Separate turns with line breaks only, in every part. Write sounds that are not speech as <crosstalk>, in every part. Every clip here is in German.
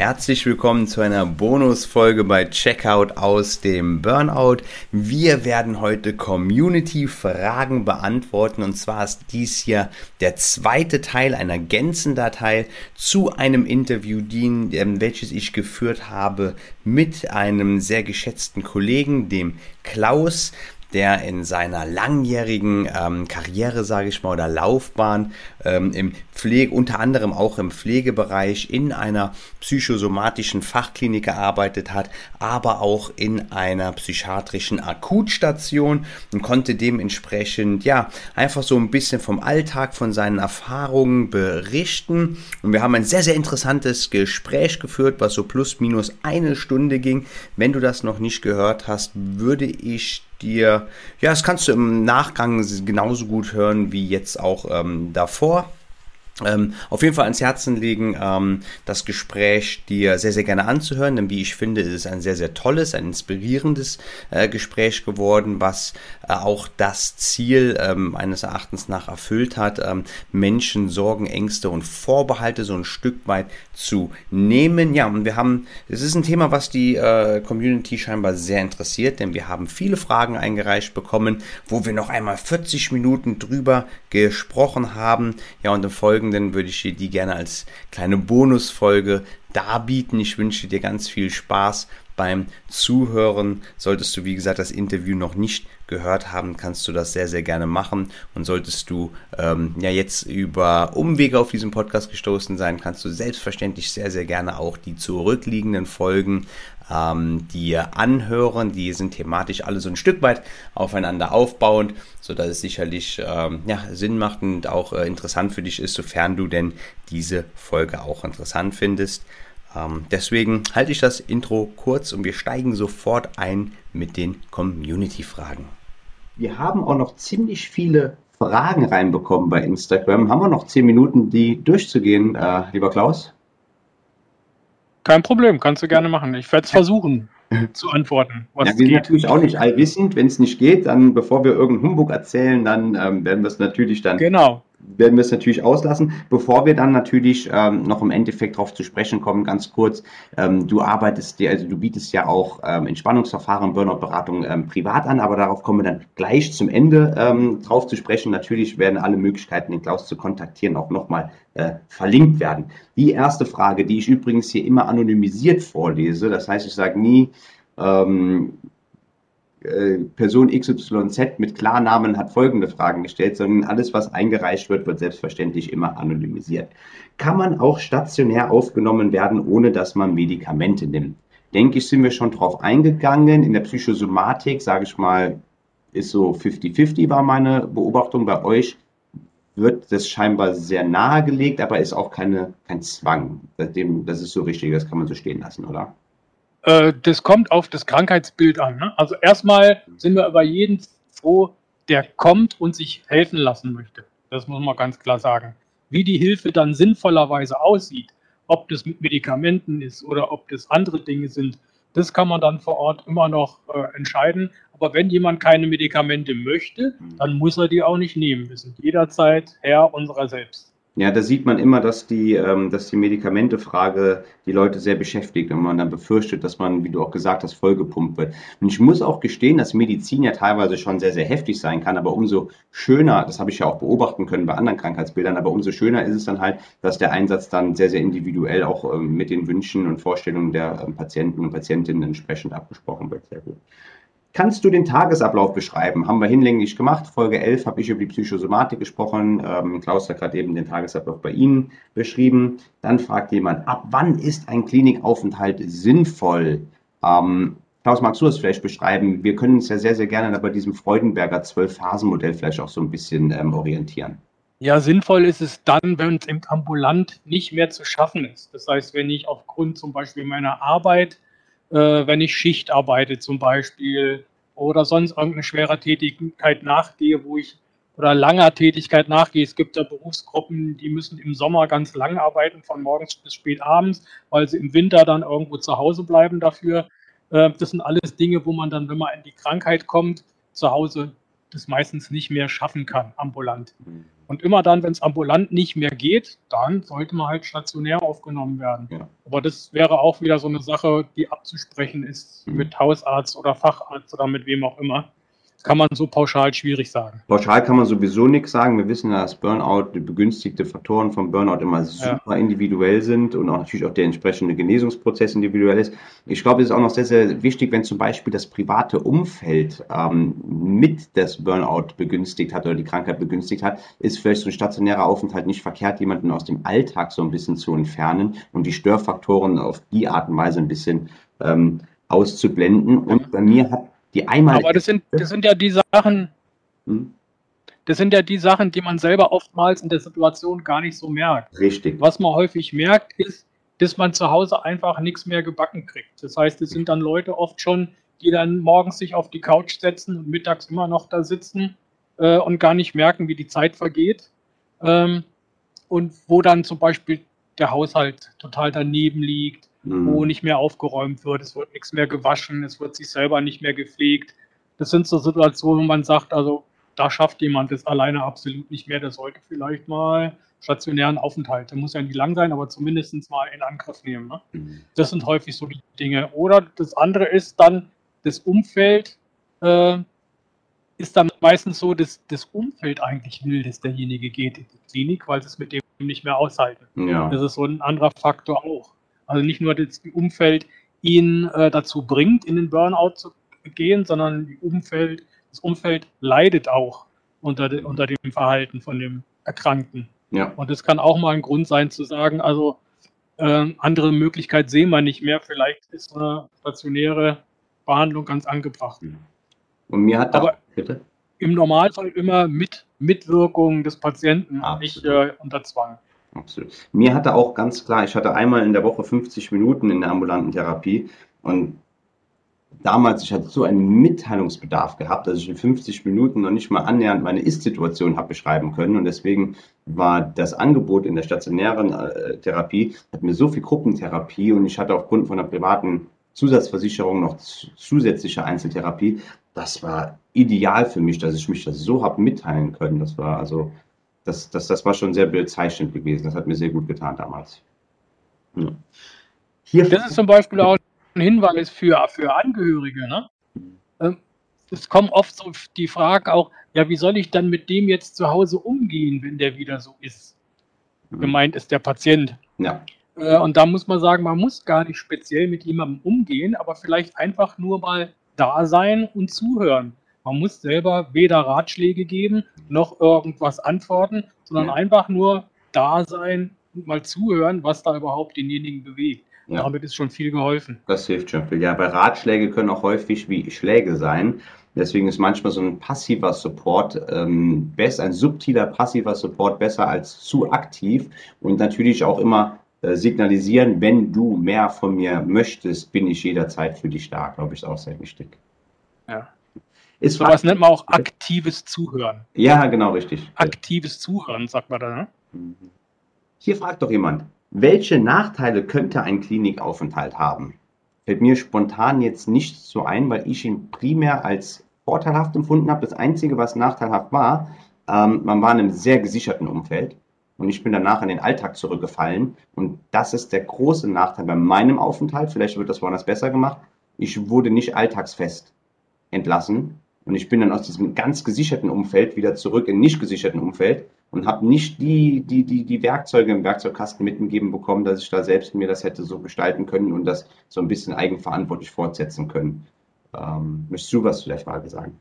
Herzlich willkommen zu einer Bonusfolge bei Checkout aus dem Burnout. Wir werden heute Community-Fragen beantworten und zwar ist dies hier der zweite Teil einer Gänzendatei zu einem Interview, ähm, welches ich geführt habe mit einem sehr geschätzten Kollegen, dem Klaus der in seiner langjährigen ähm, Karriere, sage ich mal, oder Laufbahn ähm, im Pflege, unter anderem auch im Pflegebereich in einer psychosomatischen Fachklinik gearbeitet hat, aber auch in einer psychiatrischen Akutstation und konnte dementsprechend ja einfach so ein bisschen vom Alltag, von seinen Erfahrungen berichten. Und wir haben ein sehr, sehr interessantes Gespräch geführt, was so plus minus eine Stunde ging. Wenn du das noch nicht gehört hast, würde ich dir, ja, das kannst du im Nachgang genauso gut hören wie jetzt auch ähm, davor. Ähm, auf jeden Fall ans Herzen legen, ähm, das Gespräch dir sehr, sehr gerne anzuhören, denn wie ich finde, ist es ein sehr, sehr tolles, ein inspirierendes äh, Gespräch geworden, was äh, auch das Ziel ähm, meines Erachtens nach erfüllt hat, ähm, Menschen Sorgen, Ängste und Vorbehalte so ein Stück weit zu nehmen. Ja, und wir haben, es ist ein Thema, was die äh, Community scheinbar sehr interessiert, denn wir haben viele Fragen eingereicht bekommen, wo wir noch einmal 40 Minuten drüber gesprochen haben. Ja, und im Folgenden Folgenden würde ich dir die gerne als kleine Bonusfolge darbieten. Ich wünsche dir ganz viel Spaß beim Zuhören. Solltest du, wie gesagt, das Interview noch nicht gehört haben, kannst du das sehr, sehr gerne machen. Und solltest du ähm, ja jetzt über Umwege auf diesen Podcast gestoßen sein, kannst du selbstverständlich sehr, sehr gerne auch die zurückliegenden Folgen ähm, dir anhören. Die sind thematisch alle so ein Stück weit aufeinander aufbauend, sodass es sicherlich ähm, ja, Sinn macht und auch äh, interessant für dich ist, sofern du denn diese Folge auch interessant findest. Ähm, deswegen halte ich das Intro kurz und wir steigen sofort ein mit den Community-Fragen. Wir haben auch noch ziemlich viele Fragen reinbekommen bei Instagram. Haben wir noch zehn Minuten, die durchzugehen, äh, lieber Klaus?
Kein Problem, kannst du gerne machen. Ich werde es versuchen <laughs> zu antworten.
Was ja, wir sind natürlich auch nicht allwissend. Wenn es nicht geht, dann, bevor wir irgendeinen Humbug erzählen, dann ähm, werden wir es natürlich dann
genau
werden wir es natürlich auslassen. Bevor wir dann natürlich ähm, noch im Endeffekt darauf zu sprechen kommen, ganz kurz, ähm, du arbeitest dir, also du bietest ja auch ähm, Entspannungsverfahren, Burnout-Beratung ähm, privat an, aber darauf kommen wir dann gleich zum Ende ähm, drauf zu sprechen. Natürlich werden alle Möglichkeiten, den Klaus zu kontaktieren, auch nochmal äh, verlinkt werden. Die erste Frage, die ich übrigens hier immer anonymisiert vorlese, das heißt, ich sage nie, ähm, äh, Person XYZ mit Klarnamen hat folgende Fragen gestellt, sondern alles, was eingereicht wird, wird selbstverständlich immer anonymisiert. Kann man auch stationär aufgenommen werden, ohne dass man Medikamente nimmt? Denke ich, sind wir schon drauf eingegangen. In der Psychosomatik, sage ich mal, ist so 50-50 war meine Beobachtung bei euch. Wird das scheinbar sehr nahegelegt, aber ist auch keine, kein Zwang. Das ist so richtig, das kann man so stehen lassen, oder?
Äh, das kommt auf das Krankheitsbild an. Ne? Also erstmal sind wir über jeden froh, der kommt und sich helfen lassen möchte. Das muss man ganz klar sagen. Wie die Hilfe dann sinnvollerweise aussieht, ob das mit Medikamenten ist oder ob das andere Dinge sind, das kann man dann vor Ort immer noch äh, entscheiden. Aber wenn jemand keine Medikamente möchte, dann muss er die auch nicht nehmen. Wir sind jederzeit Herr unserer selbst.
Ja, da sieht man immer, dass die, ähm, dass die Medikamentefrage die Leute sehr beschäftigt und man dann befürchtet, dass man, wie du auch gesagt hast, vollgepumpt wird. Und ich muss auch gestehen, dass Medizin ja teilweise schon sehr, sehr heftig sein kann, aber umso schöner, das habe ich ja auch beobachten können bei anderen Krankheitsbildern, aber umso schöner ist es dann halt, dass der Einsatz dann sehr, sehr individuell auch ähm, mit den Wünschen und Vorstellungen der ähm, Patienten und Patientinnen entsprechend abgesprochen wird. Sehr gut. Kannst du den Tagesablauf beschreiben? Haben wir hinlänglich gemacht. Folge 11 habe ich über die Psychosomatik gesprochen. Ähm, Klaus hat gerade eben den Tagesablauf bei Ihnen beschrieben. Dann fragt jemand, ab wann ist ein Klinikaufenthalt sinnvoll? Ähm, Klaus, magst du das vielleicht beschreiben? Wir können uns ja sehr, sehr gerne bei diesem Freudenberger Zwölf-Phasen-Modell vielleicht auch so ein bisschen ähm, orientieren.
Ja, sinnvoll ist es dann, wenn es im Ambulant nicht mehr zu schaffen ist. Das heißt, wenn ich aufgrund zum Beispiel meiner Arbeit wenn ich Schicht arbeite zum Beispiel oder sonst irgendeine schwere Tätigkeit nachgehe, wo ich oder langer Tätigkeit nachgeht. Es gibt ja Berufsgruppen, die müssen im Sommer ganz lang arbeiten, von morgens bis spät abends, weil sie im Winter dann irgendwo zu Hause bleiben dafür. Äh, das sind alles Dinge, wo man dann, wenn man in die Krankheit kommt, zu Hause das meistens nicht mehr schaffen kann, ambulant. Und immer dann, wenn es ambulant nicht mehr geht, dann sollte man halt stationär aufgenommen werden. Ja. Aber das wäre auch wieder so eine Sache, die abzusprechen ist mhm. mit Hausarzt oder Facharzt oder mit wem auch immer kann man so pauschal schwierig sagen.
Pauschal kann man sowieso nichts sagen. Wir wissen ja, dass Burnout, die begünstigte Faktoren vom Burnout immer super ja. individuell sind und auch natürlich auch der entsprechende Genesungsprozess individuell ist. Ich glaube, es ist auch noch sehr, sehr wichtig, wenn zum Beispiel das private Umfeld ähm, mit das Burnout begünstigt hat oder die Krankheit begünstigt hat, ist vielleicht so ein stationärer Aufenthalt nicht verkehrt, jemanden aus dem Alltag so ein bisschen zu entfernen und die Störfaktoren auf die Art und Weise ein bisschen ähm, auszublenden. Und bei mir hat die einmal.
Aber das sind, das sind ja die Sachen, hm? das sind ja die Sachen, die man selber oftmals in der Situation gar nicht so merkt.
Richtig.
Was man häufig merkt, ist, dass man zu Hause einfach nichts mehr gebacken kriegt. Das heißt, es sind dann Leute oft schon, die dann morgens sich auf die Couch setzen und mittags immer noch da sitzen äh, und gar nicht merken, wie die Zeit vergeht. Ähm, und wo dann zum Beispiel der Haushalt total daneben liegt, mhm. wo nicht mehr aufgeräumt wird, es wird nichts mehr gewaschen, es wird sich selber nicht mehr gepflegt. Das sind so Situationen, wo man sagt, also da schafft jemand das alleine absolut nicht mehr, der sollte vielleicht mal stationären Aufenthalt, der muss ja nicht lang sein, aber zumindest mal in Angriff nehmen. Ne? Mhm. Das sind häufig so die Dinge. Oder das andere ist dann das Umfeld, äh, ist dann meistens so, dass das Umfeld eigentlich will, dass derjenige geht in die Klinik, weil sie es mit dem nicht mehr aushalten. Ja. Das ist so ein anderer Faktor auch. Also nicht nur das Umfeld ihn äh, dazu bringt, in den Burnout zu gehen, sondern Umfeld, das Umfeld leidet auch unter, de, unter dem Verhalten von dem Erkrankten. Ja. Und es kann auch mal ein Grund sein zu sagen, also äh, andere Möglichkeit sehen wir nicht mehr, vielleicht ist eine stationäre Behandlung ganz angebracht.
Und mir hat
aber bitte? im Normalfall immer mit Mitwirkung des Patienten, Absolut. nicht äh, unter Zwang.
Absolut. Mir hatte auch ganz klar, ich hatte einmal in der Woche 50 Minuten in der ambulanten Therapie und damals, ich hatte so einen Mitteilungsbedarf gehabt, dass ich in 50 Minuten noch nicht mal annähernd meine Ist-Situation habe beschreiben können und deswegen war das Angebot in der stationären äh, Therapie, hat mir so viel Gruppentherapie und ich hatte aufgrund von einer privaten Zusatzversicherung noch zusätzliche Einzeltherapie. Das war ideal für mich, dass ich mich das so habe mitteilen können. Das war also das, das, das war schon sehr bezeichnend gewesen. Das hat mir sehr gut getan damals.
Ja. Hier das ist zum Beispiel auch ein Hinweis für, für Angehörige. Ne? Ähm, es kommen oft so die Frage auch, ja, wie soll ich dann mit dem jetzt zu Hause umgehen, wenn der wieder so ist? Mhm. Gemeint ist der Patient. Ja. Äh, und da muss man sagen, man muss gar nicht speziell mit jemandem umgehen, aber vielleicht einfach nur mal da sein und zuhören. Man muss selber weder Ratschläge geben noch irgendwas antworten, sondern ja. einfach nur da sein und mal zuhören, was da überhaupt denjenigen bewegt. Ja. Damit ist schon viel geholfen.
Das hilft schon viel. Ja, bei Ratschläge können auch häufig wie Schläge sein. Deswegen ist manchmal so ein passiver Support ähm, besser, ein subtiler passiver Support besser als zu aktiv und natürlich auch immer äh, signalisieren, wenn du mehr von mir möchtest, bin ich jederzeit für dich da, glaube ich, ist auch sehr wichtig.
Ja. Ist so was nennt man auch aktives Zuhören.
Ja, genau, richtig.
Aktives Zuhören, sagt man da, ne? Mhm.
Hier fragt doch jemand, welche Nachteile könnte ein Klinikaufenthalt haben? Fällt mir spontan jetzt nicht so ein, weil ich ihn primär als vorteilhaft empfunden habe. Das Einzige, was nachteilhaft war, ähm, man war in einem sehr gesicherten Umfeld und ich bin danach in den Alltag zurückgefallen. Und das ist der große Nachteil bei meinem Aufenthalt. Vielleicht wird das woanders besser gemacht. Ich wurde nicht alltagsfest entlassen, und ich bin dann aus diesem ganz gesicherten Umfeld wieder zurück in nicht gesicherten Umfeld und habe nicht die, die, die, die Werkzeuge im Werkzeugkasten mitgegeben bekommen, dass ich da selbst mir das hätte so gestalten können und das so ein bisschen eigenverantwortlich fortsetzen können. Ähm, möchtest du was vielleicht mal sagen?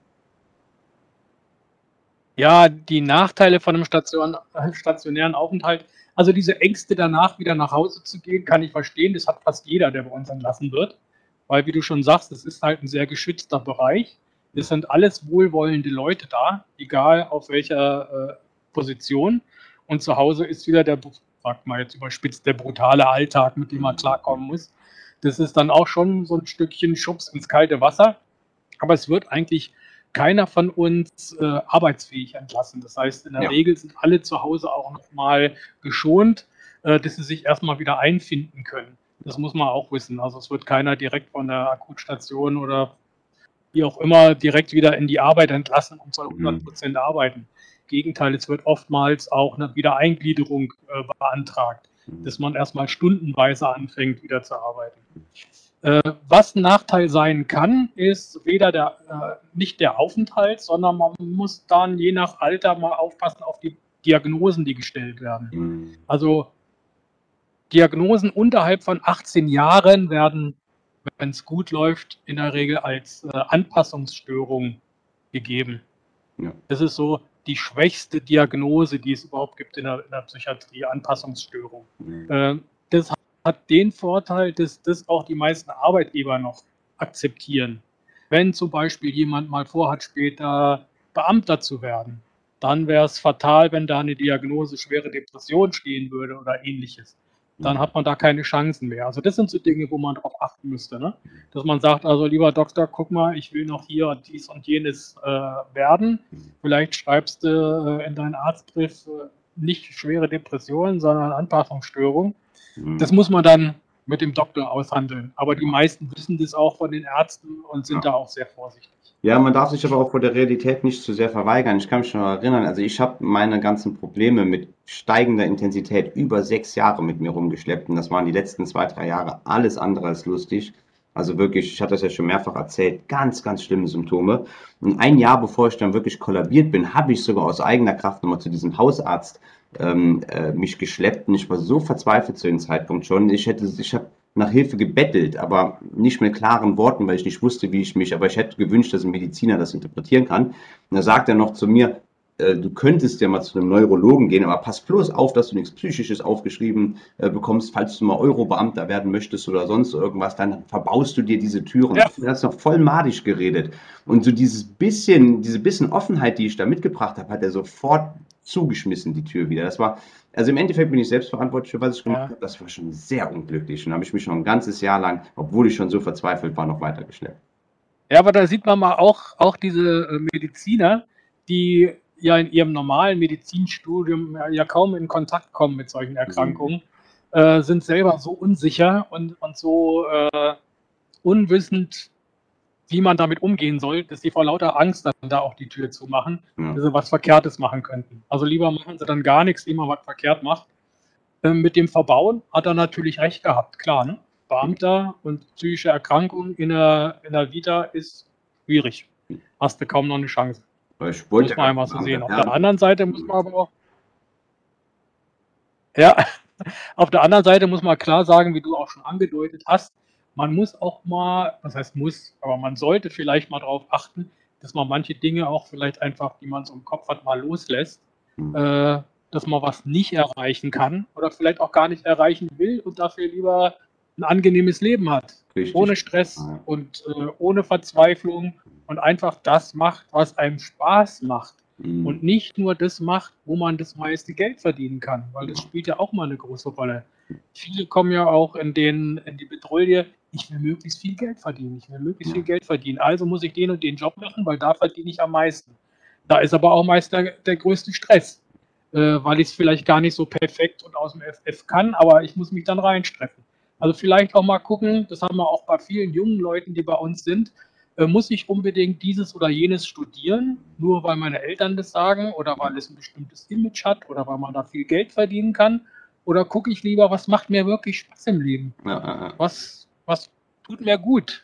Ja, die Nachteile von einem Station, stationären Aufenthalt, also diese Ängste danach wieder nach Hause zu gehen, kann ich verstehen. Das hat fast jeder, der bei uns entlassen wird. Weil, wie du schon sagst, es ist halt ein sehr geschützter Bereich. Es sind alles wohlwollende Leute da, egal auf welcher äh, Position. Und zu Hause ist wieder der, sagt mal jetzt überspitzt, der brutale Alltag, mit dem man klarkommen muss. Das ist dann auch schon so ein Stückchen Schubs ins kalte Wasser. Aber es wird eigentlich keiner von uns äh, arbeitsfähig entlassen. Das heißt, in der ja. Regel sind alle zu Hause auch nochmal geschont, äh, dass sie sich erstmal wieder einfinden können. Das muss man auch wissen. Also es wird keiner direkt von der Akutstation oder wie auch immer direkt wieder in die Arbeit entlassen und soll 100 mhm. Prozent arbeiten. Gegenteil, es wird oftmals auch eine Wiedereingliederung äh, beantragt, mhm. dass man erstmal stundenweise anfängt, wieder zu arbeiten. Äh, was ein Nachteil sein kann, ist weder der, äh, nicht der Aufenthalt, sondern man muss dann je nach Alter mal aufpassen auf die Diagnosen, die gestellt werden. Mhm. Also Diagnosen unterhalb von 18 Jahren werden, wenn es gut läuft, in der Regel als äh, Anpassungsstörung gegeben. Ja. Das ist so die schwächste Diagnose, die es überhaupt gibt in der, in der Psychiatrie, Anpassungsstörung. Mhm. Äh, das hat den Vorteil, dass das auch die meisten Arbeitgeber noch akzeptieren. Wenn zum Beispiel jemand mal vorhat, später Beamter zu werden, dann wäre es fatal, wenn da eine Diagnose schwere Depression stehen würde oder ähnliches dann hat man da keine Chancen mehr. Also das sind so Dinge, wo man darauf achten müsste. Ne? Dass man sagt, also lieber Doktor, guck mal, ich will noch hier dies und jenes äh, werden. Vielleicht schreibst du äh, in deinen Arztbrief äh, nicht schwere Depressionen, sondern Anpassungsstörung. Mhm. Das muss man dann mit dem Doktor aushandeln. Aber die meisten wissen das auch von den Ärzten und sind ja. da auch sehr vorsichtig.
Ja, man darf sich aber auch vor der Realität nicht zu sehr verweigern. Ich kann mich schon erinnern, also ich habe meine ganzen Probleme mit steigender Intensität über sechs Jahre mit mir rumgeschleppt und das waren die letzten zwei, drei Jahre alles andere als lustig. Also wirklich, ich hatte das ja schon mehrfach erzählt, ganz, ganz schlimme Symptome. Und ein Jahr bevor ich dann wirklich kollabiert bin, habe ich sogar aus eigener Kraft nochmal zu diesem Hausarzt ähm, äh, mich geschleppt und ich war so verzweifelt zu dem Zeitpunkt schon. Ich hätte, ich habe nach Hilfe gebettelt, aber nicht mit klaren Worten, weil ich nicht wusste, wie ich mich, aber ich hätte gewünscht, dass ein Mediziner das interpretieren kann. Und da sagt er noch zu mir, äh, du könntest ja mal zu einem Neurologen gehen, aber pass bloß auf, dass du nichts Psychisches aufgeschrieben äh, bekommst, falls du mal Eurobeamter werden möchtest oder sonst irgendwas, dann verbaust du dir diese Türen. Ja. Du hast noch voll madisch geredet. Und so dieses bisschen, diese bisschen Offenheit, die ich da mitgebracht habe, hat er sofort zugeschmissen, die Tür wieder. Das war, also im Endeffekt bin ich selbst verantwortlich für was ich gemacht ja. habe. Das war schon sehr unglücklich. Und habe ich mich schon ein ganzes Jahr lang, obwohl ich schon so verzweifelt war, noch weitergeschleppt.
Ja, aber da sieht man mal auch, auch diese äh, Mediziner, die ja in ihrem normalen Medizinstudium ja kaum in Kontakt kommen mit solchen Erkrankungen, mhm. äh, sind selber so unsicher und, und so äh, unwissend, wie man damit umgehen soll, dass sie vor lauter Angst dann da auch die Tür zumachen, ja. dass sie was Verkehrtes machen könnten. Also lieber machen sie dann gar nichts, man was verkehrt macht. Ähm, mit dem Verbauen hat er natürlich recht gehabt, klar. Ne? Beamter und psychische Erkrankungen in der, in der Vita ist schwierig. Hast du kaum noch eine Chance.
Ich wollte
muss man einfach so sehen. Auf der anderen Seite muss man aber auch. Ja, <laughs> auf der anderen Seite muss man klar sagen, wie du auch schon angedeutet hast, man muss auch mal, was heißt muss, aber man sollte vielleicht mal darauf achten, dass man manche Dinge auch vielleicht einfach, die man so im Kopf hat, mal loslässt, mhm. äh, dass man was nicht erreichen kann oder vielleicht auch gar nicht erreichen will und dafür lieber ein angenehmes Leben hat. Richtig. Ohne Stress ja. und äh, ohne Verzweiflung und einfach das macht, was einem Spaß macht. Mhm. Und nicht nur das macht, wo man das meiste Geld verdienen kann, weil das spielt ja auch mal eine große Rolle. Viele kommen ja auch in, den, in die Bedrohung, ich will möglichst viel Geld verdienen, ich will möglichst viel Geld verdienen, also muss ich den und den Job machen, weil da verdiene ich am meisten. Da ist aber auch meist der, der größte Stress, äh, weil ich es vielleicht gar nicht so perfekt und aus dem FF kann, aber ich muss mich dann reinstreffen. Also vielleicht auch mal gucken, das haben wir auch bei vielen jungen Leuten, die bei uns sind, muss ich unbedingt dieses oder jenes studieren, nur weil meine Eltern das sagen oder weil es ein bestimmtes Image hat oder weil man da viel Geld verdienen kann? Oder gucke ich lieber, was macht mir wirklich Spaß im Leben? Ja, ja. Was, was tut mir gut?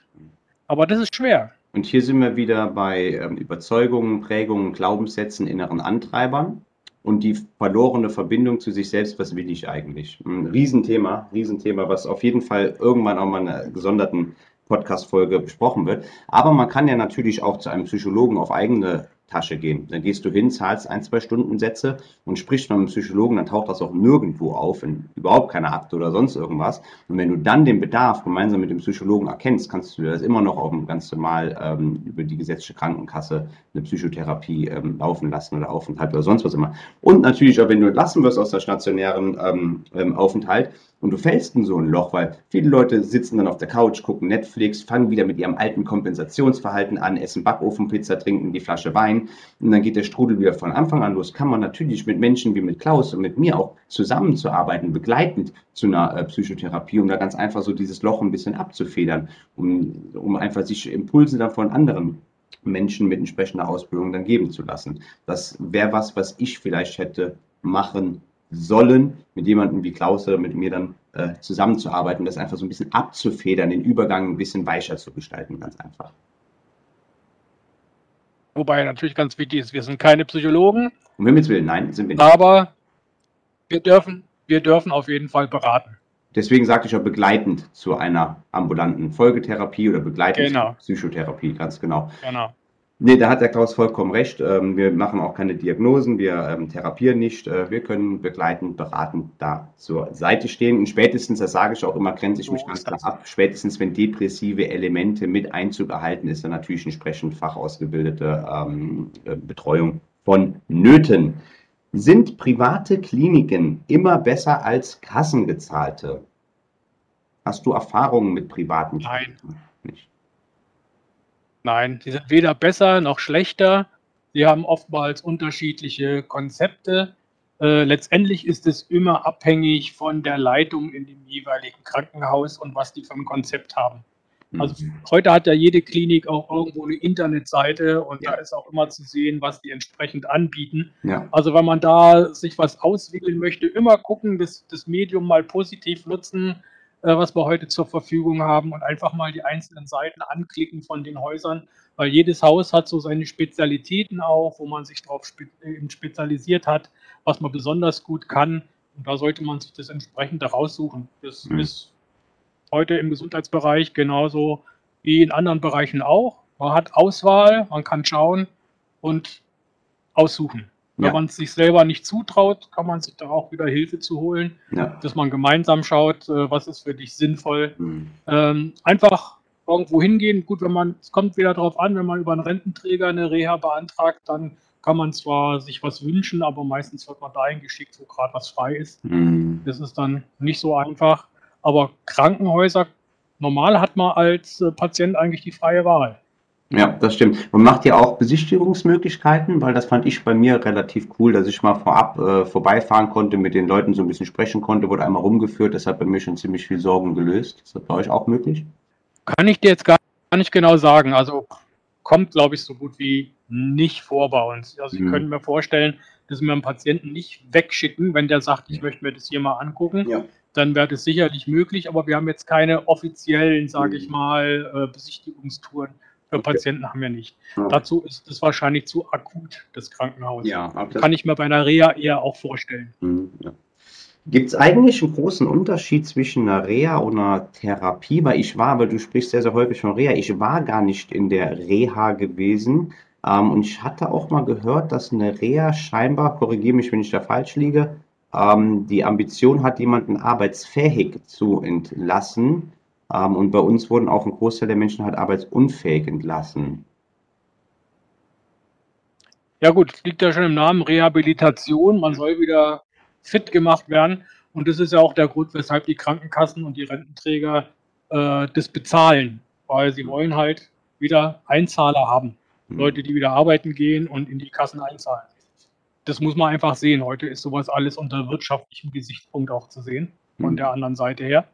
Aber das ist schwer.
Und hier sind wir wieder bei ähm, Überzeugungen, Prägungen, Glaubenssätzen, inneren Antreibern und die verlorene Verbindung zu sich selbst, was will ich eigentlich? Ein Riesenthema, Riesenthema, was auf jeden Fall irgendwann auch mal in einer gesonderten Podcast-Folge besprochen wird. Aber man kann ja natürlich auch zu einem Psychologen auf eigene Tasche gehen. Dann gehst du hin, zahlst ein, zwei Stundensätze und sprichst mit einem Psychologen, dann taucht das auch nirgendwo auf, in überhaupt keine Akte oder sonst irgendwas. Und wenn du dann den Bedarf gemeinsam mit dem Psychologen erkennst, kannst du das immer noch auch ganz normal ähm, über die gesetzliche Krankenkasse eine Psychotherapie ähm, laufen lassen oder Aufenthalt oder sonst was immer. Und natürlich auch, wenn du entlassen wirst aus der stationären ähm, ähm Aufenthalt, und du fällst in so ein Loch, weil viele Leute sitzen dann auf der Couch, gucken Netflix, fangen wieder mit ihrem alten Kompensationsverhalten an, essen Backofenpizza, trinken die Flasche Wein und dann geht der Strudel wieder von Anfang an los. Kann man natürlich mit Menschen wie mit Klaus und mit mir auch zusammenzuarbeiten, begleitend zu einer äh, Psychotherapie, um da ganz einfach so dieses Loch ein bisschen abzufedern, um, um einfach sich Impulse dann von anderen Menschen mit entsprechender Ausbildung dann geben zu lassen. Das wäre was, was ich vielleicht hätte machen sollen, mit jemandem wie Klaus oder mit mir dann äh, zusammenzuarbeiten, das einfach so ein bisschen abzufedern, den Übergang ein bisschen weicher zu gestalten, ganz einfach.
Wobei natürlich ganz wichtig ist, wir sind keine Psychologen.
Um Himmels Willen, nein, sind wir nicht.
Aber wir dürfen, wir dürfen auf jeden Fall beraten.
Deswegen sagte ich auch begleitend zu einer ambulanten Folgetherapie oder begleitend
genau.
Psychotherapie, ganz genau.
Genau.
Nee, da hat der Klaus vollkommen recht. Ähm, wir machen auch keine Diagnosen, wir ähm, therapieren nicht. Äh, wir können begleitend, beratend da zur Seite stehen. Und spätestens, das sage ich auch immer, grenze ich mich ganz klar ab, spätestens wenn depressive Elemente mit Einzug erhalten, ist dann natürlich entsprechend fachausgebildete ähm, äh, Betreuung von Nöten. Sind private Kliniken immer besser als kassengezahlte? Hast du Erfahrungen mit privaten
Kliniken? Nein. Nicht. Nein, die sind weder besser noch schlechter. Sie haben oftmals unterschiedliche Konzepte. Äh, letztendlich ist es immer abhängig von der Leitung in dem jeweiligen Krankenhaus und was die für ein Konzept haben. Mhm. Also heute hat ja jede Klinik auch irgendwo eine Internetseite und ja. da ist auch immer zu sehen, was die entsprechend anbieten. Ja. Also wenn man da sich was auswählen möchte, immer gucken, das, das Medium mal positiv nutzen, was wir heute zur Verfügung haben und einfach mal die einzelnen Seiten anklicken von den Häusern, weil jedes Haus hat so seine Spezialitäten auch, wo man sich darauf spe äh, spezialisiert hat, was man besonders gut kann. Und da sollte man sich das entsprechend raussuchen. Das mhm. ist heute im Gesundheitsbereich genauso wie in anderen Bereichen auch. Man hat Auswahl, man kann schauen und aussuchen. Wenn ja. man es sich selber nicht zutraut, kann man sich da auch wieder Hilfe zu holen, ja. dass man gemeinsam schaut, äh, was ist für dich sinnvoll. Mhm. Ähm, einfach irgendwo hingehen. Gut, wenn man, es kommt wieder darauf an, wenn man über einen Rententräger eine Reha beantragt, dann kann man zwar sich was wünschen, aber meistens wird man dahin geschickt, wo gerade was frei ist. Mhm. Das ist dann nicht so einfach. Aber Krankenhäuser, normal hat man als äh, Patient eigentlich die freie Wahl.
Ja, das stimmt. Man macht ja auch Besichtigungsmöglichkeiten, weil das fand ich bei mir relativ cool, dass ich mal vorab äh, vorbeifahren konnte, mit den Leuten so ein bisschen sprechen konnte, wurde einmal rumgeführt. Das hat bei mir schon ziemlich viel Sorgen gelöst. Ist das bei euch auch möglich?
Kann ich dir jetzt gar nicht genau sagen. Also kommt, glaube ich, so gut wie nicht vor bei uns. Also, ich könnte mir vorstellen, dass wir einen Patienten nicht wegschicken, wenn der sagt, ich möchte mir das hier mal angucken. Ja. Dann wäre das sicherlich möglich, aber wir haben jetzt keine offiziellen, sage ich mhm. mal, äh, Besichtigungstouren für okay. Patienten haben wir nicht. Ja. Dazu ist es wahrscheinlich zu akut, das Krankenhaus. Ja, Kann ich mir bei einer Reha eher auch vorstellen.
Mhm, ja. Gibt es eigentlich einen großen Unterschied zwischen einer Reha und einer Therapie? Weil ich war, aber du sprichst sehr, sehr häufig von Reha, ich war gar nicht in der Reha gewesen. Ähm, und ich hatte auch mal gehört, dass eine Reha scheinbar, korrigiere mich, wenn ich da falsch liege, ähm, die Ambition hat, jemanden arbeitsfähig zu entlassen. Ähm, und bei uns wurden auch ein Großteil der Menschen halt arbeitsunfähig entlassen.
Ja gut, liegt ja schon im Namen Rehabilitation. Man soll wieder fit gemacht werden. Und das ist ja auch der Grund, weshalb die Krankenkassen und die Rententräger äh, das bezahlen. Weil sie wollen halt wieder Einzahler haben. Mhm. Leute, die wieder arbeiten gehen und in die Kassen einzahlen. Das muss man einfach sehen. Heute ist sowas alles unter wirtschaftlichem Gesichtspunkt auch zu sehen, von mhm. der anderen Seite her.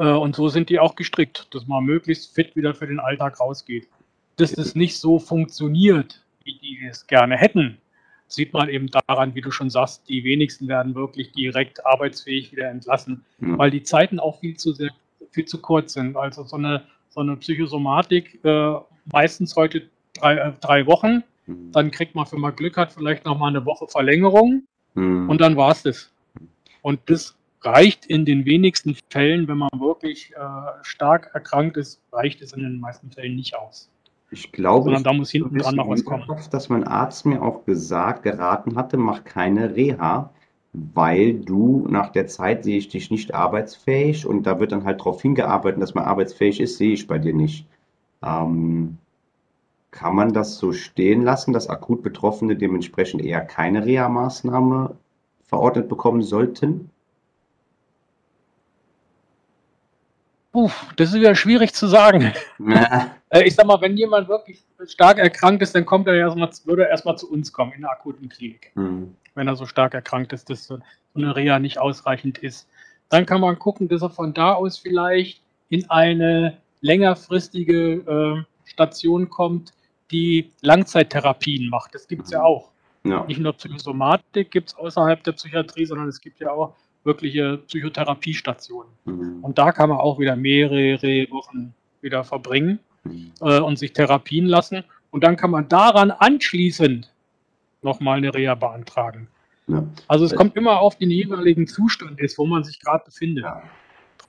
Äh, und so sind die auch gestrickt, dass man möglichst fit wieder für den Alltag rausgeht. Dass das nicht so funktioniert, wie die es gerne hätten, sieht man eben daran, wie du schon sagst, die wenigsten werden wirklich direkt arbeitsfähig wieder entlassen, ja. weil die Zeiten auch viel zu sehr, viel zu kurz sind. Also so eine, so eine Psychosomatik äh, meistens heute drei, äh, drei Wochen, mhm. dann kriegt man, wenn man Glück hat, vielleicht nochmal eine Woche Verlängerung mhm. und dann war es das. Und das reicht in den wenigsten Fällen, wenn man wirklich äh, stark erkrankt ist, reicht es in den meisten Fällen nicht aus.
Ich glaube,
sondern da muss hinten dran noch was kommen.
Dass mein Arzt mir auch gesagt, geraten hatte, mach keine Reha, weil du nach der Zeit sehe ich dich nicht arbeitsfähig und da wird dann halt darauf hingearbeitet, dass man arbeitsfähig ist, sehe ich bei dir nicht. Ähm, kann man das so stehen lassen, dass akut Betroffene dementsprechend eher keine Reha-Maßnahme verordnet bekommen sollten?
Puh, das ist wieder schwierig zu sagen. <laughs> Äh, ich sag mal, wenn jemand wirklich stark erkrankt ist, dann kommt er erstmal, würde er erstmal zu uns kommen in der akuten Klinik. Mhm. Wenn er so stark erkrankt ist, dass so eine Reha nicht ausreichend ist. Dann kann man gucken, dass er von da aus vielleicht in eine längerfristige äh, Station kommt, die Langzeittherapien macht. Das gibt es ja auch. Ja. Nicht nur Psychosomatik gibt es außerhalb der Psychiatrie, sondern es gibt ja auch wirkliche Psychotherapiestationen. Mhm. Und da kann man auch wieder mehrere Wochen wieder verbringen mhm. äh, und sich therapien lassen. Und dann kann man daran anschließend nochmal eine Reha beantragen. Ja. Also es kommt immer auf den jeweiligen Zustand ist, wo man sich gerade befindet, ja.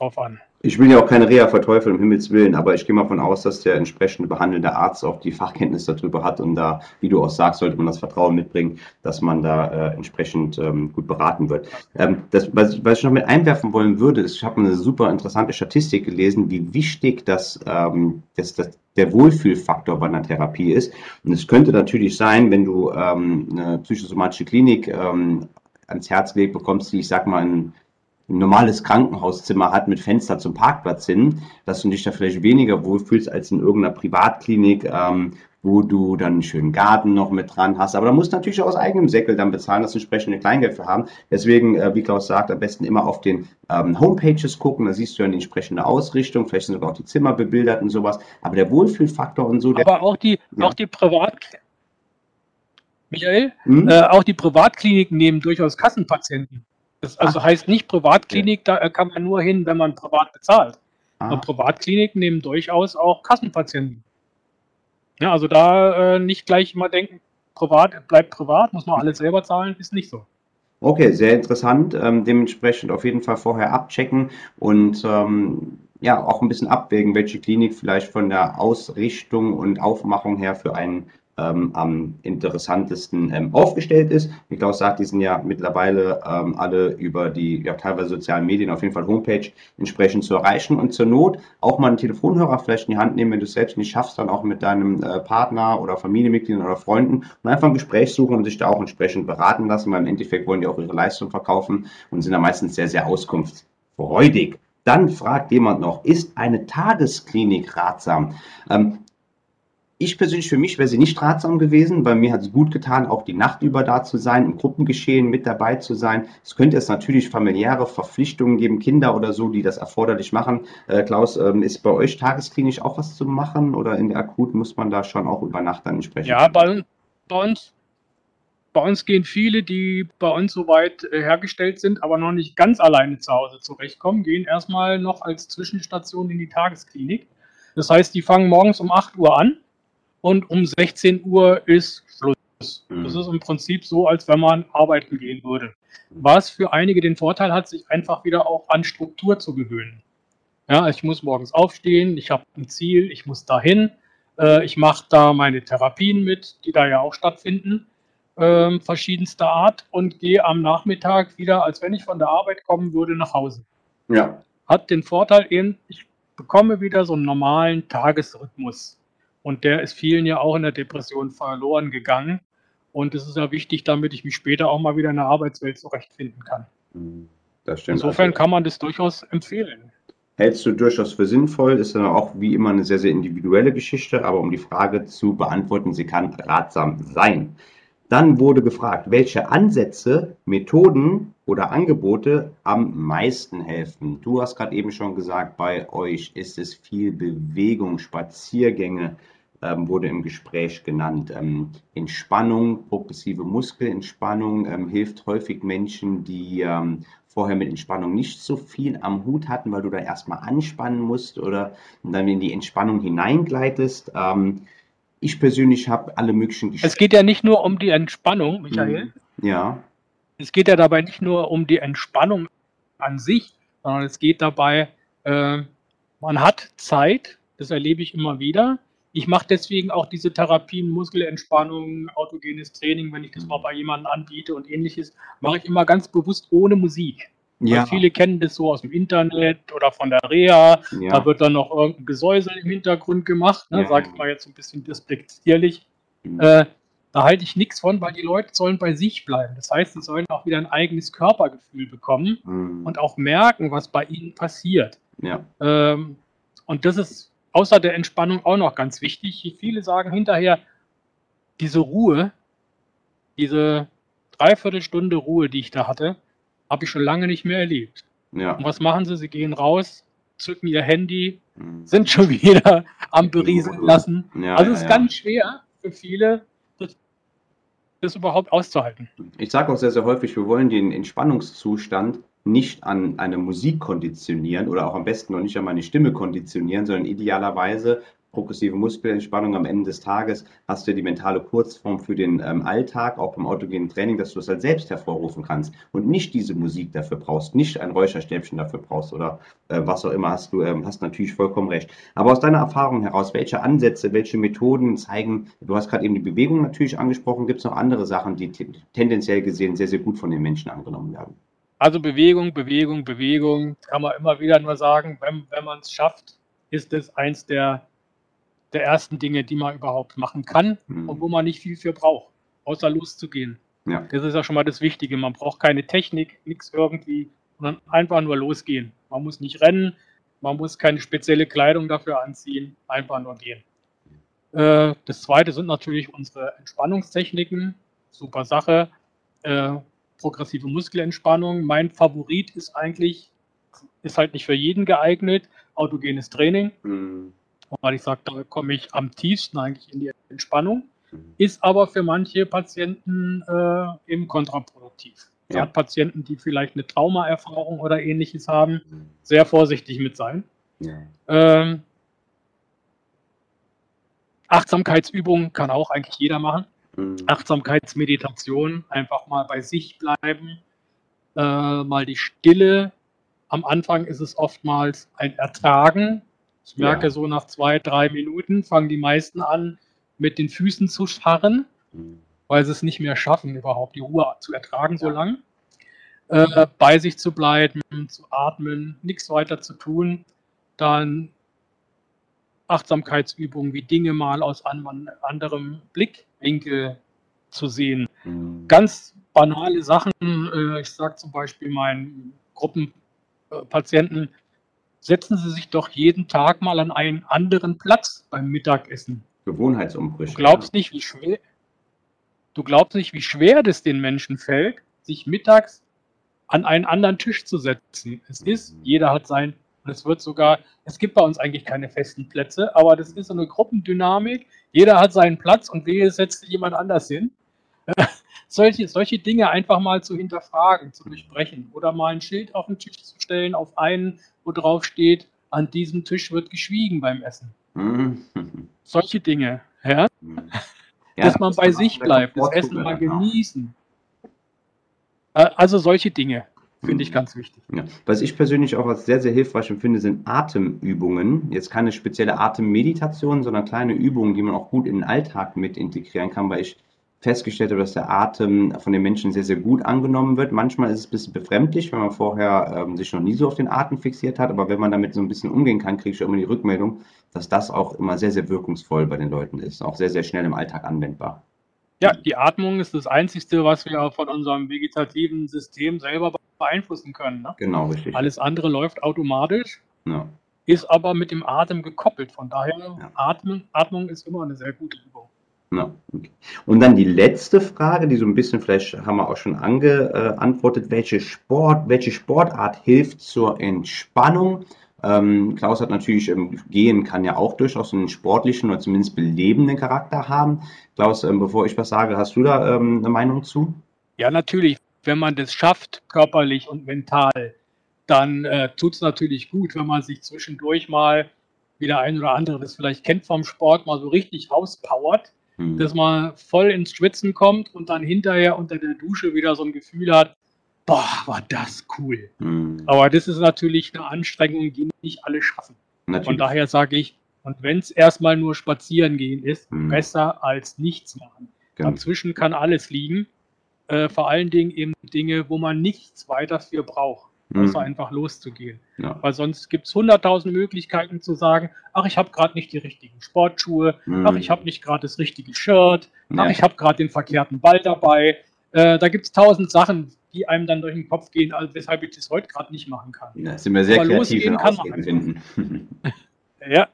Drauf an.
Ich will ja auch keine Reha verteufeln, um Himmels Willen, aber ich gehe mal davon aus, dass der entsprechende behandelnde Arzt auch die Fachkenntnis darüber hat und da, wie du auch sagst, sollte man das Vertrauen mitbringen, dass man da äh, entsprechend ähm, gut beraten wird. Ähm, das, was, was, ich noch mit einwerfen wollen würde, ist, ich habe eine super interessante Statistik gelesen, wie wichtig das, ähm, das, das der Wohlfühlfaktor bei einer Therapie ist. Und es könnte natürlich sein, wenn du ähm, eine psychosomatische Klinik ähm, ans Herz gelegt bekommst, die, ich sag mal, ein ein normales Krankenhauszimmer hat mit Fenster zum Parkplatz hin, dass du dich da vielleicht weniger wohlfühlst als in irgendeiner Privatklinik, ähm, wo du dann einen schönen Garten noch mit dran hast. Aber da musst du natürlich auch aus eigenem Säckel dann bezahlen, dass du entsprechende Kleingeld für haben. Deswegen, äh, wie Klaus sagt, am besten immer auf den ähm, Homepages gucken. Da siehst du dann die entsprechende Ausrichtung. Vielleicht sind sogar auch die Zimmer bebildert und sowas. Aber der Wohlfühlfaktor und so.
Aber auch die, ja. auch die Privat, Michael, hm? äh, auch die Privatkliniken nehmen durchaus Kassenpatienten. Das also Ach. heißt nicht Privatklinik, da kann man nur hin, wenn man privat bezahlt. Ah. Privatkliniken nehmen durchaus auch Kassenpatienten. Ja, also da äh, nicht gleich immer denken, privat bleibt privat, muss man alles selber zahlen, ist nicht so.
Okay, sehr interessant. Ähm, dementsprechend auf jeden Fall vorher abchecken und ähm, ja auch ein bisschen abwägen, welche Klinik vielleicht von der Ausrichtung und Aufmachung her für einen ähm, am interessantesten ähm, aufgestellt ist. Wie Klaus sagt, die sind ja mittlerweile ähm, alle über die ja, teilweise sozialen Medien, auf jeden Fall Homepage entsprechend zu erreichen und zur Not auch mal einen Telefonhörer vielleicht in die Hand nehmen, wenn du es selbst nicht schaffst, dann auch mit deinem äh, Partner oder Familienmitgliedern oder Freunden und einfach ein Gespräch suchen und sich da auch entsprechend beraten lassen, weil im Endeffekt wollen die auch ihre Leistung verkaufen und sind da meistens sehr, sehr auskunftsfreudig. Dann fragt jemand noch, ist eine Tagesklinik ratsam? Ähm, ich persönlich für mich wäre sie nicht ratsam gewesen, weil mir hat es gut getan, auch die Nacht über da zu sein, im Gruppengeschehen mit dabei zu sein. Es könnte es natürlich familiäre Verpflichtungen geben, Kinder oder so, die das erforderlich machen. Äh, Klaus, ähm, ist bei euch tagesklinisch auch was zu machen oder in der Akut muss man da schon auch über Nacht dann entsprechen?
Ja, bei, bei uns bei uns gehen viele, die bei uns soweit äh, hergestellt sind, aber noch nicht ganz alleine zu Hause zurechtkommen, gehen erstmal noch als Zwischenstation in die Tagesklinik. Das heißt, die fangen morgens um 8 Uhr an und um 16 Uhr ist Schluss. Mhm. Das ist im Prinzip so, als wenn man arbeiten gehen würde. Was für einige den Vorteil hat, sich einfach wieder auch an Struktur zu gewöhnen. Ja, ich muss morgens aufstehen, ich habe ein Ziel, ich muss dahin, äh, ich mache da meine Therapien mit, die da ja auch stattfinden, äh, verschiedenster Art und gehe am Nachmittag wieder, als wenn ich von der Arbeit kommen würde, nach Hause. Ja. Hat den Vorteil eben, ich bekomme wieder so einen normalen Tagesrhythmus. Und der ist vielen ja auch in der Depression verloren gegangen. Und es ist ja wichtig, damit ich mich später auch mal wieder in der Arbeitswelt zurechtfinden kann. Mhm. Insofern also, kann man das durchaus empfehlen.
Hältst du durchaus für sinnvoll, ist dann auch wie immer eine sehr, sehr individuelle Geschichte, aber um die Frage zu beantworten, sie kann ratsam sein. Dann wurde gefragt, welche Ansätze, Methoden oder Angebote am meisten helfen. Du hast gerade eben schon gesagt, bei euch ist es viel Bewegung, Spaziergänge, ähm, wurde im Gespräch genannt. Ähm, Entspannung, progressive Muskelentspannung ähm, hilft häufig Menschen, die ähm, vorher mit Entspannung nicht so viel am Hut hatten, weil du da erstmal anspannen musst oder dann in die Entspannung hineingleitest. Ich persönlich habe alle möglichen
Gespräche. Es geht ja nicht nur um die Entspannung, Michael.
Mhm. Ja.
Es geht ja dabei nicht nur um die Entspannung an sich, sondern es geht dabei, äh, man hat Zeit, das erlebe ich immer wieder, ich mache deswegen auch diese Therapien, Muskelentspannung, autogenes Training, wenn ich das mal bei jemandem anbiete und ähnliches, mache ich immer ganz bewusst ohne Musik. Ja. viele kennen das so aus dem Internet oder von der Reha. Ja. Da wird dann noch irgendein Gesäusel im Hintergrund gemacht, ne? ja. sage ich mal jetzt ein bisschen despektierlich. Mhm. Äh, da halte ich nichts von, weil die Leute sollen bei sich bleiben. Das heißt, sie sollen auch wieder ein eigenes Körpergefühl bekommen mhm. und auch merken, was bei ihnen passiert. Ja. Ähm, und das ist außer der Entspannung auch noch ganz wichtig. Viele sagen hinterher, diese Ruhe, diese Dreiviertelstunde Ruhe, die ich da hatte, habe ich schon lange nicht mehr erlebt. Ja. Und was machen sie? Sie gehen raus, zücken ihr Handy, mhm. sind schon wieder am Berieseln lassen. Ja, also es ist ja, ganz schwer für viele, das, das überhaupt auszuhalten.
Ich sage auch sehr, sehr häufig, wir wollen den Entspannungszustand nicht an eine Musik konditionieren oder auch am besten noch nicht an meine Stimme konditionieren, sondern idealerweise progressive Muskelentspannung am Ende des Tages hast du die mentale Kurzform für den ähm, Alltag, auch beim autogenen Training, dass du es halt selbst hervorrufen kannst und nicht diese Musik dafür brauchst, nicht ein Räucherstäbchen dafür brauchst oder äh, was auch immer hast du, ähm, hast natürlich vollkommen recht. Aber aus deiner Erfahrung heraus, welche Ansätze, welche Methoden zeigen, du hast gerade eben die Bewegung natürlich angesprochen, gibt es noch andere Sachen, die tendenziell gesehen sehr, sehr gut von den Menschen angenommen werden?
Also Bewegung, Bewegung, Bewegung, kann man immer wieder nur sagen, wenn, wenn man es schafft, ist es eins der, der ersten Dinge, die man überhaupt machen kann mhm. und wo man nicht viel für braucht, außer loszugehen. Ja. Das ist ja schon mal das Wichtige. Man braucht keine Technik, nichts irgendwie, sondern einfach nur losgehen. Man muss nicht rennen, man muss keine spezielle Kleidung dafür anziehen, einfach nur gehen. Äh, das zweite sind natürlich unsere Entspannungstechniken. Super Sache. Äh, progressive Muskelentspannung. Mein Favorit ist eigentlich, ist halt nicht für jeden geeignet, autogenes Training. Mhm. Weil ich sage, da komme ich am tiefsten eigentlich in die Entspannung. Mhm. Ist aber für manche Patienten äh, eben kontraproduktiv. Ja. Patienten, die vielleicht eine Traumaerfahrung oder ähnliches haben, mhm. sehr vorsichtig mit sein. Ja. Ähm, Achtsamkeitsübungen kann auch eigentlich jeder machen. Mhm. Achtsamkeitsmeditation, einfach mal bei sich bleiben, äh, mal die Stille. Am Anfang ist es oftmals ein Ertragen. Ich merke ja. so nach zwei, drei Minuten fangen die meisten an, mit den Füßen zu scharren, mhm. weil sie es nicht mehr schaffen, überhaupt die Ruhe zu ertragen so lang. Äh, bei sich zu bleiben, zu atmen, nichts weiter zu tun, dann Achtsamkeitsübungen wie Dinge mal aus einem anderen Blickwinkel zu sehen. Mhm. Ganz banale Sachen, äh, ich sage zum Beispiel meinen Gruppenpatienten, setzen Sie sich doch jeden Tag mal an einen anderen Platz beim Mittagessen.
Gewohnheitsumbrüche.
Du glaubst nicht, wie schwer, du glaubst nicht, wie schwer das den Menschen fällt, sich mittags an einen anderen Tisch zu setzen. Es ist, mhm. jeder hat sein und es wird sogar, es gibt bei uns eigentlich keine festen Plätze, aber das ist so eine Gruppendynamik. Jeder hat seinen Platz und wehe setzt jemand anders hin. Solche, solche Dinge einfach mal zu hinterfragen, zu durchbrechen oder mal ein Schild auf den Tisch zu stellen, auf einen, wo drauf steht, an diesem Tisch wird geschwiegen beim Essen. Mhm. Solche Dinge, ja? Mhm. ja Dass man bei sich bleibt, das Essen mal genießen. Äh, also solche Dinge. Finde ich ganz wichtig.
Ja. Was ich persönlich auch als sehr, sehr hilfreich empfinde, sind Atemübungen. Jetzt keine spezielle Atemmeditation, sondern kleine Übungen, die man auch gut in den Alltag mit integrieren kann, weil ich festgestellt habe, dass der Atem von den Menschen sehr, sehr gut angenommen wird. Manchmal ist es ein bisschen befremdlich, wenn man vorher ähm, sich noch nie so auf den Atem fixiert hat, aber wenn man damit so ein bisschen umgehen kann, kriege ich immer die Rückmeldung, dass das auch immer sehr, sehr wirkungsvoll bei den Leuten ist, auch sehr, sehr schnell im Alltag anwendbar.
Ja, die Atmung ist das Einzige, was wir von unserem vegetativen System selber beeinflussen können. Ne?
Genau, richtig.
Alles andere läuft automatisch, ja. ist aber mit dem Atem gekoppelt. Von daher, ja. Atmen, Atmung ist immer eine sehr gute Übung.
Ja. Und dann die letzte Frage, die so ein bisschen, vielleicht haben wir auch schon angeantwortet, äh, welche Sport, welche Sportart hilft zur Entspannung? Ähm, Klaus hat natürlich, ähm, Gehen kann ja auch durchaus einen sportlichen oder zumindest belebenden Charakter haben. Klaus, ähm, bevor ich was sage, hast du da ähm, eine Meinung zu?
Ja, natürlich. Wenn man das schafft, körperlich und mental, dann äh, tut es natürlich gut, wenn man sich zwischendurch mal, wie der ein oder andere das vielleicht kennt vom Sport, mal so richtig rauspowert, hm. dass man voll ins Schwitzen kommt und dann hinterher unter der Dusche wieder so ein Gefühl hat, boah, war das cool. Mhm. Aber das ist natürlich eine Anstrengung, die nicht alle schaffen. Natürlich. Von daher sage ich, Und wenn es erstmal nur spazieren gehen ist, mhm. besser als nichts machen. Genau. Dazwischen kann alles liegen. Äh, vor allen Dingen eben Dinge, wo man nichts weiter für braucht, mhm. außer einfach loszugehen. Ja. Weil sonst gibt es hunderttausend Möglichkeiten zu sagen, ach, ich habe gerade nicht die richtigen Sportschuhe, mhm. ach, ich habe nicht gerade das richtige Shirt, ja. ach, ich habe gerade den verkehrten Ball dabei. Äh, da gibt es tausend Sachen, die einem dann durch den Kopf gehen, also weshalb ich das heute gerade nicht machen kann.
Ja, sind wir sehr Aber kreativ in kann man finden. <laughs>
ja.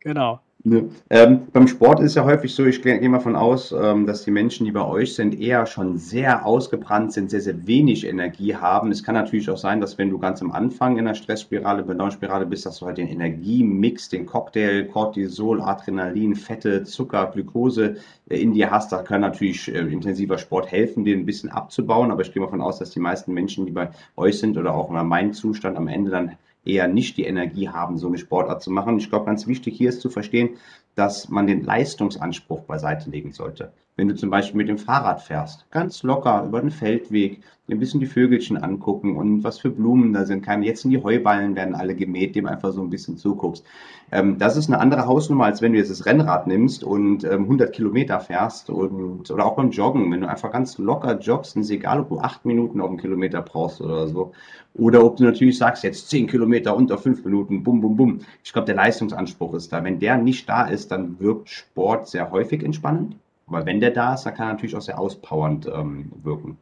Genau.
Ja. Ähm, beim Sport ist ja häufig so, ich gehe mal von aus, ähm, dass die Menschen, die bei euch sind, eher schon sehr ausgebrannt sind, sehr, sehr wenig Energie haben. Es kann natürlich auch sein, dass wenn du ganz am Anfang in der Stressspirale, Burnout-Spirale bist, dass du halt den Energiemix, den Cocktail, Cortisol, Adrenalin, Fette, Zucker, Glukose äh, in dir hast. Da kann natürlich äh, intensiver Sport helfen, den ein bisschen abzubauen. Aber ich gehe mal von aus, dass die meisten Menschen, die bei euch sind oder auch in meinem Zustand am Ende dann eher nicht die Energie haben, so eine Sportart zu machen. Ich glaube, ganz wichtig hier ist zu verstehen, dass man den Leistungsanspruch beiseite legen sollte. Wenn du zum Beispiel mit dem Fahrrad fährst, ganz locker über den Feldweg, ein bisschen die Vögelchen angucken und was für Blumen da sind. Keine, jetzt sind die Heuballen werden alle gemäht, dem einfach so ein bisschen zuguckst. Ähm, das ist eine andere Hausnummer, als wenn du jetzt das Rennrad nimmst und ähm, 100 Kilometer fährst und, oder auch beim Joggen. Wenn du einfach ganz locker joggst, ist egal, ob du acht Minuten auf einen Kilometer brauchst oder so. Oder ob du natürlich sagst, jetzt zehn Kilometer unter fünf Minuten, bum, bum, bum. Ich glaube, der Leistungsanspruch ist da. Wenn der nicht da ist, dann wirkt Sport sehr häufig entspannend. Aber wenn der da ist, dann kann er natürlich auch sehr auspowernd ähm, wirken.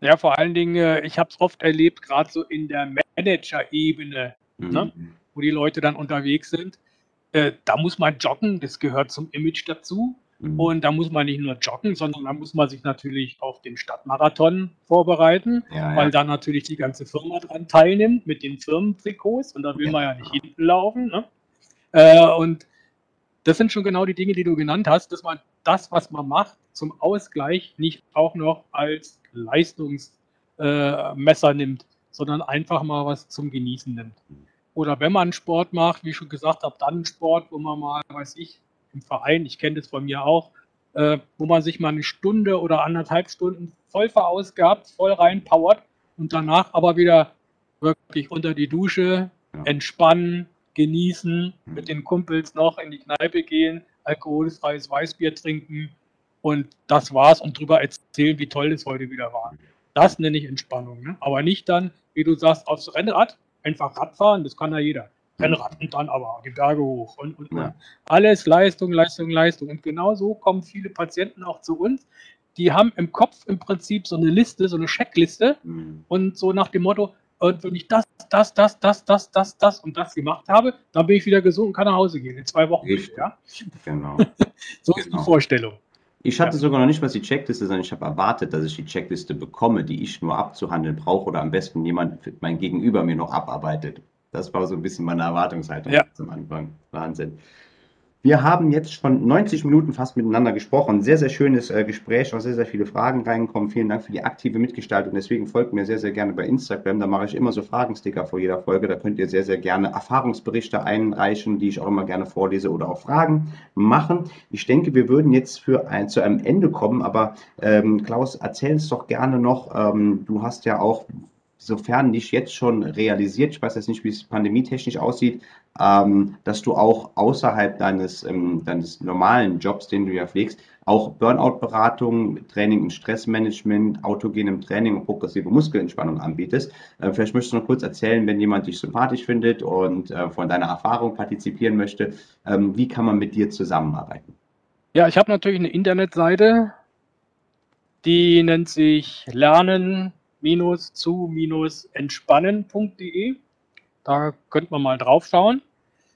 Ja, vor allen Dingen, äh, ich habe es oft erlebt, gerade so in der Manager-Ebene, mhm. ne, wo die Leute dann unterwegs sind. Äh, da muss man joggen, das gehört zum Image dazu. Mhm. Und da muss man nicht nur joggen, sondern da muss man sich natürlich auf den Stadtmarathon vorbereiten, ja, weil da natürlich die ganze Firma dran teilnimmt mit den Firmentrikots und da will ja. man ja nicht hinten laufen. Ne? Äh, und das sind schon genau die Dinge, die du genannt hast, dass man das, was man macht, zum Ausgleich nicht auch noch als Leistungsmesser äh, nimmt, sondern einfach mal was zum Genießen nimmt. Oder wenn man Sport macht, wie ich schon gesagt habe, dann Sport, wo man mal, weiß ich, im Verein, ich kenne das von mir auch, äh, wo man sich mal eine Stunde oder anderthalb Stunden voll verausgabt, voll reinpowert und danach aber wieder wirklich unter die Dusche, ja. entspannen, genießen, mhm. mit den Kumpels noch in die Kneipe gehen, alkoholfreies Weißbier trinken und das war's und drüber erzählen, wie toll es heute wieder war. Das nenne ich Entspannung. Ne? Aber nicht dann, wie du sagst, aufs Rennrad, einfach Radfahren, das kann ja jeder. Rennrad und dann aber die Berge hoch und, und, ja. und. alles Leistung, Leistung, Leistung. Und genau so kommen viele Patienten auch zu uns. Die haben im Kopf im Prinzip so eine Liste, so eine Checkliste mhm. und so nach dem Motto, und wenn ich das, das, das, das, das, das, das und das gemacht habe, dann bin ich wieder gesund und kann nach Hause gehen in zwei Wochen.
Richtig, ja? Genau. <laughs>
so genau. ist die genau. Vorstellung.
Ich hatte ja. sogar noch nicht mal die Checkliste, sondern ich habe erwartet, dass ich die Checkliste bekomme, die ich nur abzuhandeln brauche oder am besten jemand, mein Gegenüber mir noch abarbeitet. Das war so ein bisschen meine Erwartungshaltung ja. zum Anfang. Wahnsinn. Wir haben jetzt schon 90 Minuten fast miteinander gesprochen. Sehr, sehr schönes äh, Gespräch, auch sehr, sehr viele Fragen reingekommen. Vielen Dank für die aktive Mitgestaltung. Deswegen folgt mir sehr, sehr gerne bei Instagram. Da mache ich immer so Fragensticker vor jeder Folge. Da könnt ihr sehr, sehr gerne Erfahrungsberichte einreichen, die ich auch immer gerne vorlese oder auch Fragen machen. Ich denke, wir würden jetzt für ein, zu einem Ende kommen. Aber ähm, Klaus, erzähl uns doch gerne noch. Ähm, du hast ja auch sofern nicht jetzt schon realisiert, ich weiß jetzt nicht, wie es pandemietechnisch aussieht, ähm, dass du auch außerhalb deines, ähm, deines normalen Jobs, den du ja pflegst, auch Burnout-Beratung, Training und Stressmanagement, autogenem Training und progressive Muskelentspannung anbietest. Äh, vielleicht möchtest du noch kurz erzählen, wenn jemand dich sympathisch findet und äh, von deiner Erfahrung partizipieren möchte, ähm, wie kann man mit dir zusammenarbeiten?
Ja, ich habe natürlich eine Internetseite, die nennt sich Lernen zu-entspannen.de. Da könnte man mal drauf schauen.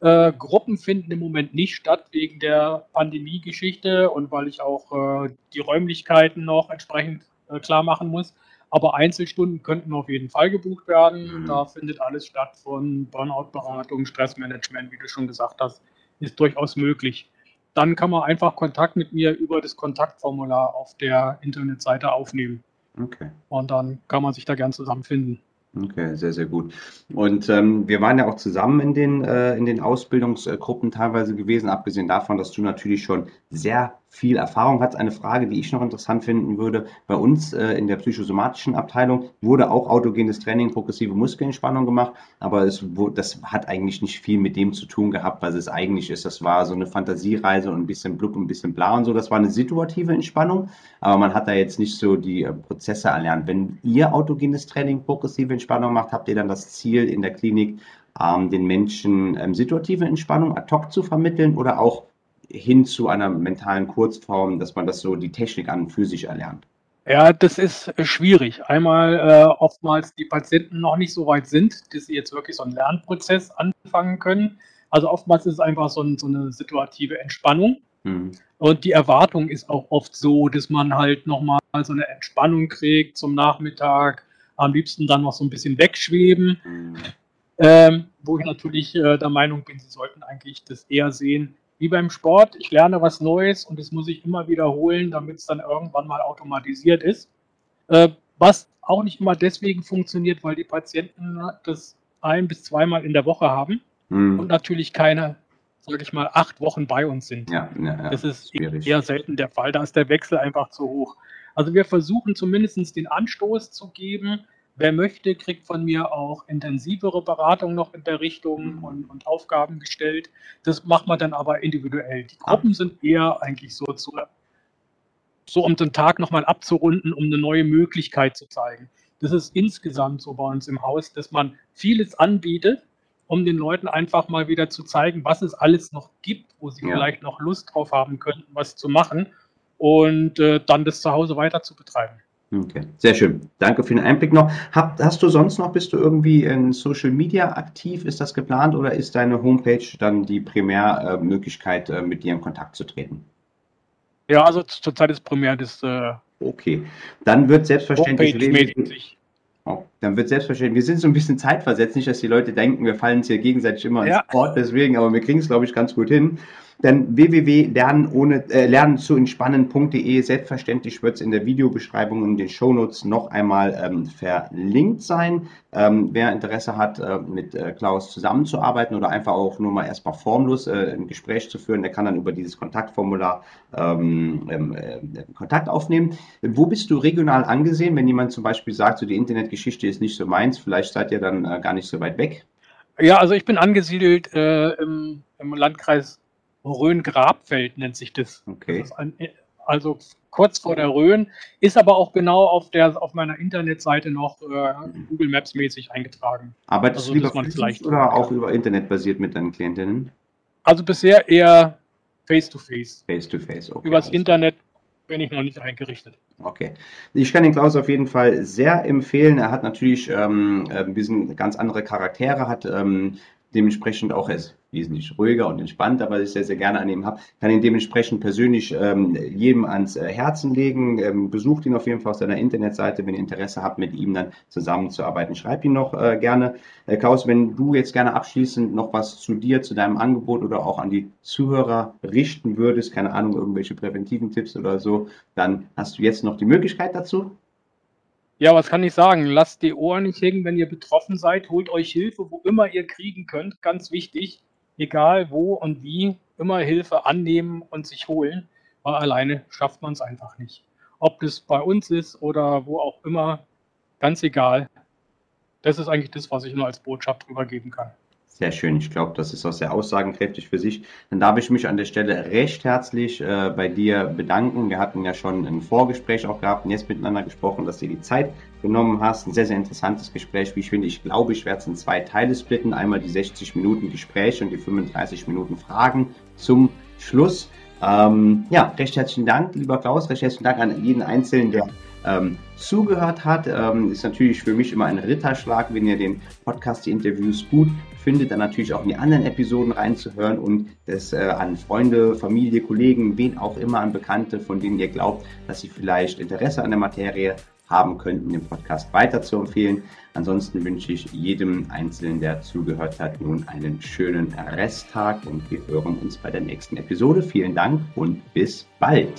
Äh, Gruppen finden im Moment nicht statt wegen der Pandemie-Geschichte und weil ich auch äh, die Räumlichkeiten noch entsprechend äh, klar machen muss. Aber Einzelstunden könnten auf jeden Fall gebucht werden. Mhm. Da findet alles statt von Burnout-Beratung, Stressmanagement, wie du schon gesagt hast, ist durchaus möglich. Dann kann man einfach Kontakt mit mir über das Kontaktformular auf der Internetseite aufnehmen. Okay. Und dann kann man sich da gern zusammenfinden.
Okay, sehr, sehr gut. Und ähm, wir waren ja auch zusammen in den, äh, in den Ausbildungsgruppen teilweise gewesen, abgesehen davon, dass du natürlich schon sehr viel Erfahrung hat. Eine Frage, die ich noch interessant finden würde, bei uns äh, in der psychosomatischen Abteilung wurde auch autogenes Training, progressive Muskelentspannung gemacht, aber es, das hat eigentlich nicht viel mit dem zu tun gehabt, was es eigentlich ist. Das war so eine Fantasiereise und ein bisschen blub, ein bisschen bla und so. Das war eine situative Entspannung, aber man hat da jetzt nicht so die äh, Prozesse erlernt. Wenn ihr autogenes Training, progressive Entspannung macht, habt ihr dann das Ziel in der Klinik, ähm, den Menschen ähm, situative Entspannung ad hoc zu vermitteln oder auch hin zu einer mentalen Kurzform, dass man das so die Technik an und für sich erlernt?
Ja, das ist äh, schwierig. Einmal äh, oftmals die Patienten noch nicht so weit sind, dass sie jetzt wirklich so einen Lernprozess anfangen können. Also oftmals ist es einfach so, ein, so eine situative Entspannung. Mhm. Und die Erwartung ist auch oft so, dass man halt nochmal so eine Entspannung kriegt zum Nachmittag, am liebsten dann noch so ein bisschen wegschweben. Mhm. Ähm, wo ich natürlich äh, der Meinung bin, sie sollten eigentlich das eher sehen, wie beim Sport, ich lerne was Neues und das muss ich immer wiederholen, damit es dann irgendwann mal automatisiert ist. Äh, was auch nicht immer deswegen funktioniert, weil die Patienten das ein- bis zweimal in der Woche haben hm. und natürlich keine, sage ich mal, acht Wochen bei uns sind. Ja, ja, ja. Das ist Schwierig. eher selten der Fall. Da ist der Wechsel einfach zu hoch. Also wir versuchen zumindest den Anstoß zu geben, Wer möchte, kriegt von mir auch intensivere Beratung noch in der Richtung mhm. und, und Aufgaben gestellt. Das macht man dann aber individuell. Die Gruppen sind eher eigentlich so, zu, so um den Tag nochmal abzurunden, um eine neue Möglichkeit zu zeigen. Das ist insgesamt so bei uns im Haus, dass man vieles anbietet, um den Leuten einfach mal wieder zu zeigen, was es alles noch gibt, wo sie ja. vielleicht noch Lust drauf haben könnten, was zu machen und äh, dann das zu Hause weiter zu betreiben.
Okay, sehr schön. Danke für den Einblick noch. Hab, hast du sonst noch, bist du irgendwie in Social Media aktiv? Ist das geplant oder ist deine Homepage dann die Primärmöglichkeit, äh, mit dir in Kontakt zu treten?
Ja, also zurzeit ist primär das.
Äh, okay, dann wird selbstverständlich. Reden, oh, dann wird selbstverständlich, wir sind so ein bisschen zeitversetzt, nicht, dass die Leute denken, wir fallen uns hier gegenseitig immer ins. Wort, deswegen, aber wir kriegen es, glaube ich, ganz gut hin. Dann www.lernen äh, lernen zu entspannen.de. Selbstverständlich wird es in der Videobeschreibung und den Shownotes noch einmal ähm, verlinkt sein. Ähm, wer Interesse hat, äh, mit äh, Klaus zusammenzuarbeiten oder einfach auch nur mal erstmal formlos äh, ein Gespräch zu führen, der kann dann über dieses Kontaktformular ähm, ähm äh, Kontakt aufnehmen. Wo bist du regional angesehen, wenn jemand zum Beispiel sagt, so die Internetgeschichte ist nicht so meins, vielleicht seid ihr dann äh, gar nicht so weit weg?
Ja, also ich bin angesiedelt im, im Landkreis Rhön-Grabfeld nennt sich das. Okay. Das ein, also kurz vor der Rhön, ist aber auch genau auf, der, auf meiner Internetseite noch äh, Google Maps mäßig eingetragen.
Arbeitest also, du über vielleicht oder auch über Internet basiert mit deinen Klientinnen?
Also bisher eher face-to-face.
Face-to-face,
okay. Übers Internet bin ich noch nicht eingerichtet.
Okay. Ich kann den Klaus auf jeden Fall sehr empfehlen. Er hat natürlich ähm, ein bisschen ganz andere Charaktere, hat ähm, dementsprechend auch, er ist wesentlich ruhiger und entspannter, was ich sehr, sehr gerne an ihm habe, kann ihn dementsprechend persönlich ähm, jedem ans äh, Herzen legen. Ähm, besucht ihn auf jeden Fall auf seiner Internetseite, wenn ihr Interesse habt, mit ihm dann zusammenzuarbeiten. Schreibt ihn noch äh, gerne. Äh, Klaus, wenn du jetzt gerne abschließend noch was zu dir, zu deinem Angebot oder auch an die Zuhörer richten würdest, keine Ahnung, irgendwelche präventiven Tipps oder so, dann hast du jetzt noch die Möglichkeit dazu.
Ja, was kann ich sagen? Lasst die Ohren nicht hängen, wenn ihr betroffen seid. Holt euch Hilfe, wo immer ihr kriegen könnt. Ganz wichtig, egal wo und wie, immer Hilfe annehmen und sich holen, weil alleine schafft man es einfach nicht. Ob das bei uns ist oder wo auch immer, ganz egal. Das ist eigentlich das, was ich nur als Botschaft rübergeben kann.
Sehr schön. Ich glaube, das ist auch sehr aussagenkräftig für sich. Dann darf ich mich an der Stelle recht herzlich äh, bei dir bedanken. Wir hatten ja schon ein Vorgespräch auch gehabt und jetzt miteinander gesprochen, dass du die Zeit genommen hast. Ein sehr, sehr interessantes Gespräch, wie ich finde. Ich glaube, ich werde es in zwei Teile splitten. Einmal die 60 Minuten Gespräch und die 35 Minuten Fragen zum Schluss. Ähm, ja, recht herzlichen Dank, lieber Klaus. Recht herzlichen Dank an jeden Einzelnen, der ähm, zugehört hat. Ähm, ist natürlich für mich immer ein Ritterschlag, wenn ihr den Podcast, die Interviews gut findet, dann natürlich auch in die anderen Episoden reinzuhören und das äh, an Freunde, Familie, Kollegen, wen auch immer, an Bekannte, von denen ihr glaubt, dass sie vielleicht Interesse an der Materie haben könnten, den Podcast weiter zu empfehlen. Ansonsten wünsche ich jedem Einzelnen, der zugehört hat, nun einen schönen Resttag und wir hören uns bei der nächsten Episode. Vielen Dank und bis bald.